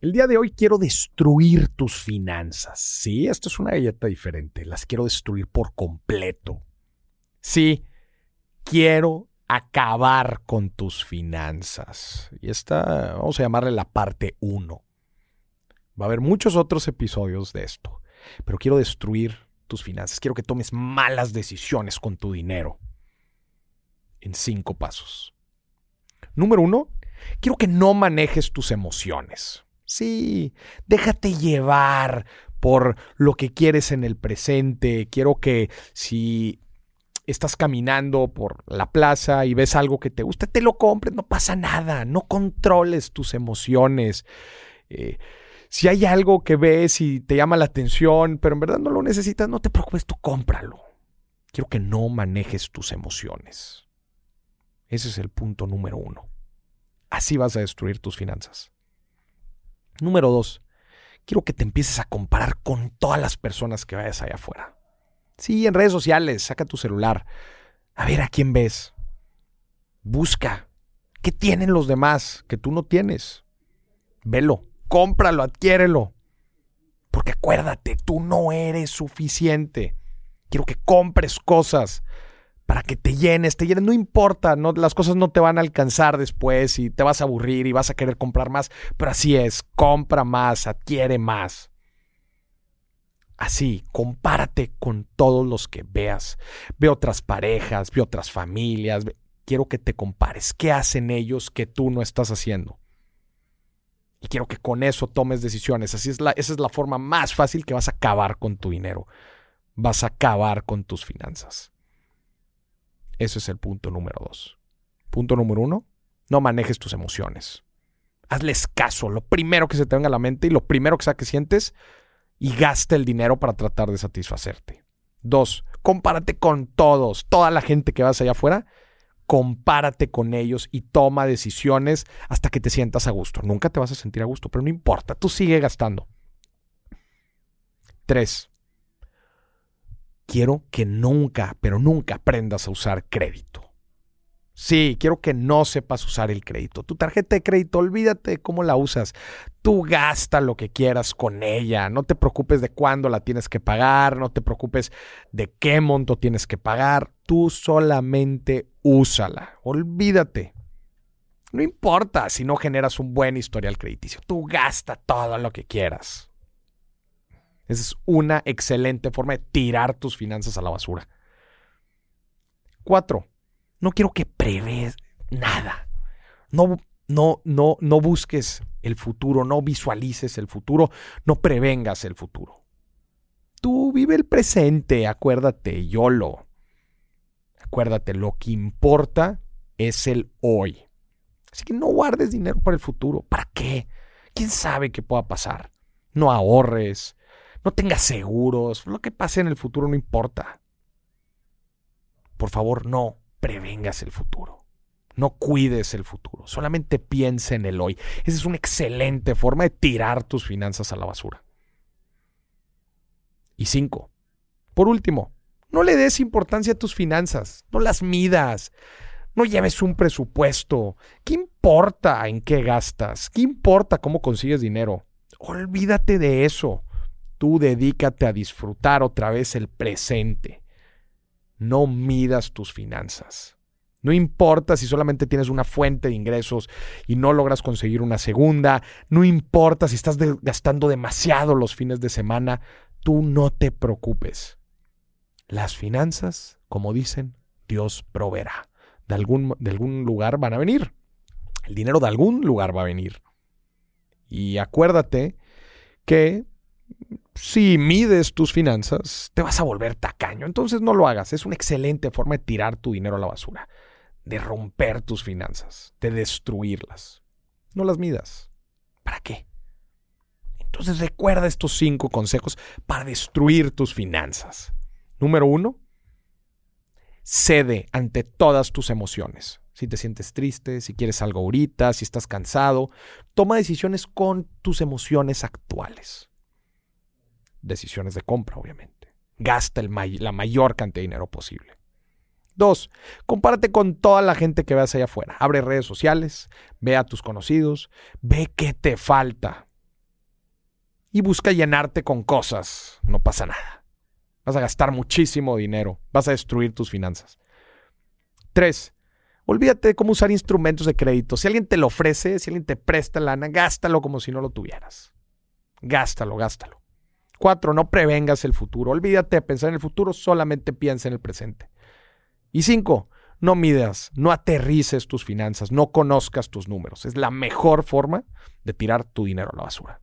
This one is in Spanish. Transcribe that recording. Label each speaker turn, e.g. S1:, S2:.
S1: El día de hoy quiero destruir tus finanzas. Sí, esto es una galleta diferente. Las quiero destruir por completo. Sí, quiero acabar con tus finanzas. Y esta, vamos a llamarle la parte 1. Va a haber muchos otros episodios de esto. Pero quiero destruir tus finanzas. Quiero que tomes malas decisiones con tu dinero. En cinco pasos. Número uno, quiero que no manejes tus emociones. Sí, déjate llevar por lo que quieres en el presente. Quiero que si estás caminando por la plaza y ves algo que te gusta, te lo compres, no pasa nada. No controles tus emociones. Eh, si hay algo que ves y te llama la atención, pero en verdad no lo necesitas, no te preocupes, tú cómpralo. Quiero que no manejes tus emociones. Ese es el punto número uno. Así vas a destruir tus finanzas. Número dos, quiero que te empieces a comparar con todas las personas que vayas allá afuera. Sí, en redes sociales, saca tu celular. A ver a quién ves. Busca. ¿Qué tienen los demás que tú no tienes? Velo, cómpralo, adquiérelo. Porque acuérdate, tú no eres suficiente. Quiero que compres cosas para que te llenes, te llenes, no importa, no, las cosas no te van a alcanzar después y te vas a aburrir y vas a querer comprar más, pero así es, compra más, adquiere más. Así, compárate con todos los que veas. Ve otras parejas, ve otras familias. Quiero que te compares. ¿Qué hacen ellos que tú no estás haciendo? Y quiero que con eso tomes decisiones. Así es la, esa es la forma más fácil que vas a acabar con tu dinero. Vas a acabar con tus finanzas. Ese es el punto número dos. Punto número uno, no manejes tus emociones. Hazles caso, lo primero que se te venga a la mente y lo primero que sea que sientes y gasta el dinero para tratar de satisfacerte. Dos, compárate con todos, toda la gente que vas allá afuera, compárate con ellos y toma decisiones hasta que te sientas a gusto. Nunca te vas a sentir a gusto, pero no importa, tú sigue gastando. Tres, quiero que nunca, pero nunca aprendas a usar crédito. Sí, quiero que no sepas usar el crédito. Tu tarjeta de crédito, olvídate de cómo la usas. Tú gasta lo que quieras con ella. No te preocupes de cuándo la tienes que pagar. No te preocupes de qué monto tienes que pagar. Tú solamente úsala. Olvídate. No importa si no generas un buen historial crediticio. Tú gasta todo lo que quieras. Esa es una excelente forma de tirar tus finanzas a la basura. Cuatro, no quiero que prevés nada. No, no, no, no busques el futuro, no visualices el futuro, no prevengas el futuro. Tú vive el presente, acuérdate, YOLO. Acuérdate, lo que importa es el hoy. Así que no guardes dinero para el futuro. ¿Para qué? ¿Quién sabe qué pueda pasar? No ahorres, no tengas seguros. Lo que pase en el futuro no importa. Por favor, no prevengas el futuro. No cuides el futuro. Solamente piensa en el hoy. Esa es una excelente forma de tirar tus finanzas a la basura. Y cinco. Por último, no le des importancia a tus finanzas. No las midas. No lleves un presupuesto. ¿Qué importa en qué gastas? ¿Qué importa cómo consigues dinero? Olvídate de eso. Tú dedícate a disfrutar otra vez el presente. No midas tus finanzas. No importa si solamente tienes una fuente de ingresos y no logras conseguir una segunda. No importa si estás gastando demasiado los fines de semana. Tú no te preocupes. Las finanzas, como dicen, Dios proveerá. De algún, de algún lugar van a venir. El dinero de algún lugar va a venir. Y acuérdate que si mides tus finanzas, te vas a volver tacaño. Entonces no lo hagas. Es una excelente forma de tirar tu dinero a la basura, de romper tus finanzas, de destruirlas. No las midas. ¿Para qué? Entonces recuerda estos cinco consejos para destruir tus finanzas. Número uno, cede ante todas tus emociones. Si te sientes triste, si quieres algo ahorita, si estás cansado, toma decisiones con tus emociones actuales decisiones de compra, obviamente. Gasta la mayor cantidad de dinero posible. Dos, compárate con toda la gente que veas allá afuera. Abre redes sociales, ve a tus conocidos, ve qué te falta. y busca llenarte con cosas. No pasa nada. Vas a gastar muchísimo dinero. Vas a destruir tus finanzas. Tres, olvídate de cómo usar instrumentos de crédito. Si alguien te lo ofrece, si alguien te presta lana, gástalo como si no lo tuvieras. Gástalo, gástalo. Cuatro, no prevengas el futuro. Olvídate de pensar en el futuro, solamente piensa en el presente. Y cinco, no midas, no aterrices tus finanzas, no conozcas tus números. Es la mejor forma de tirar tu dinero a la basura.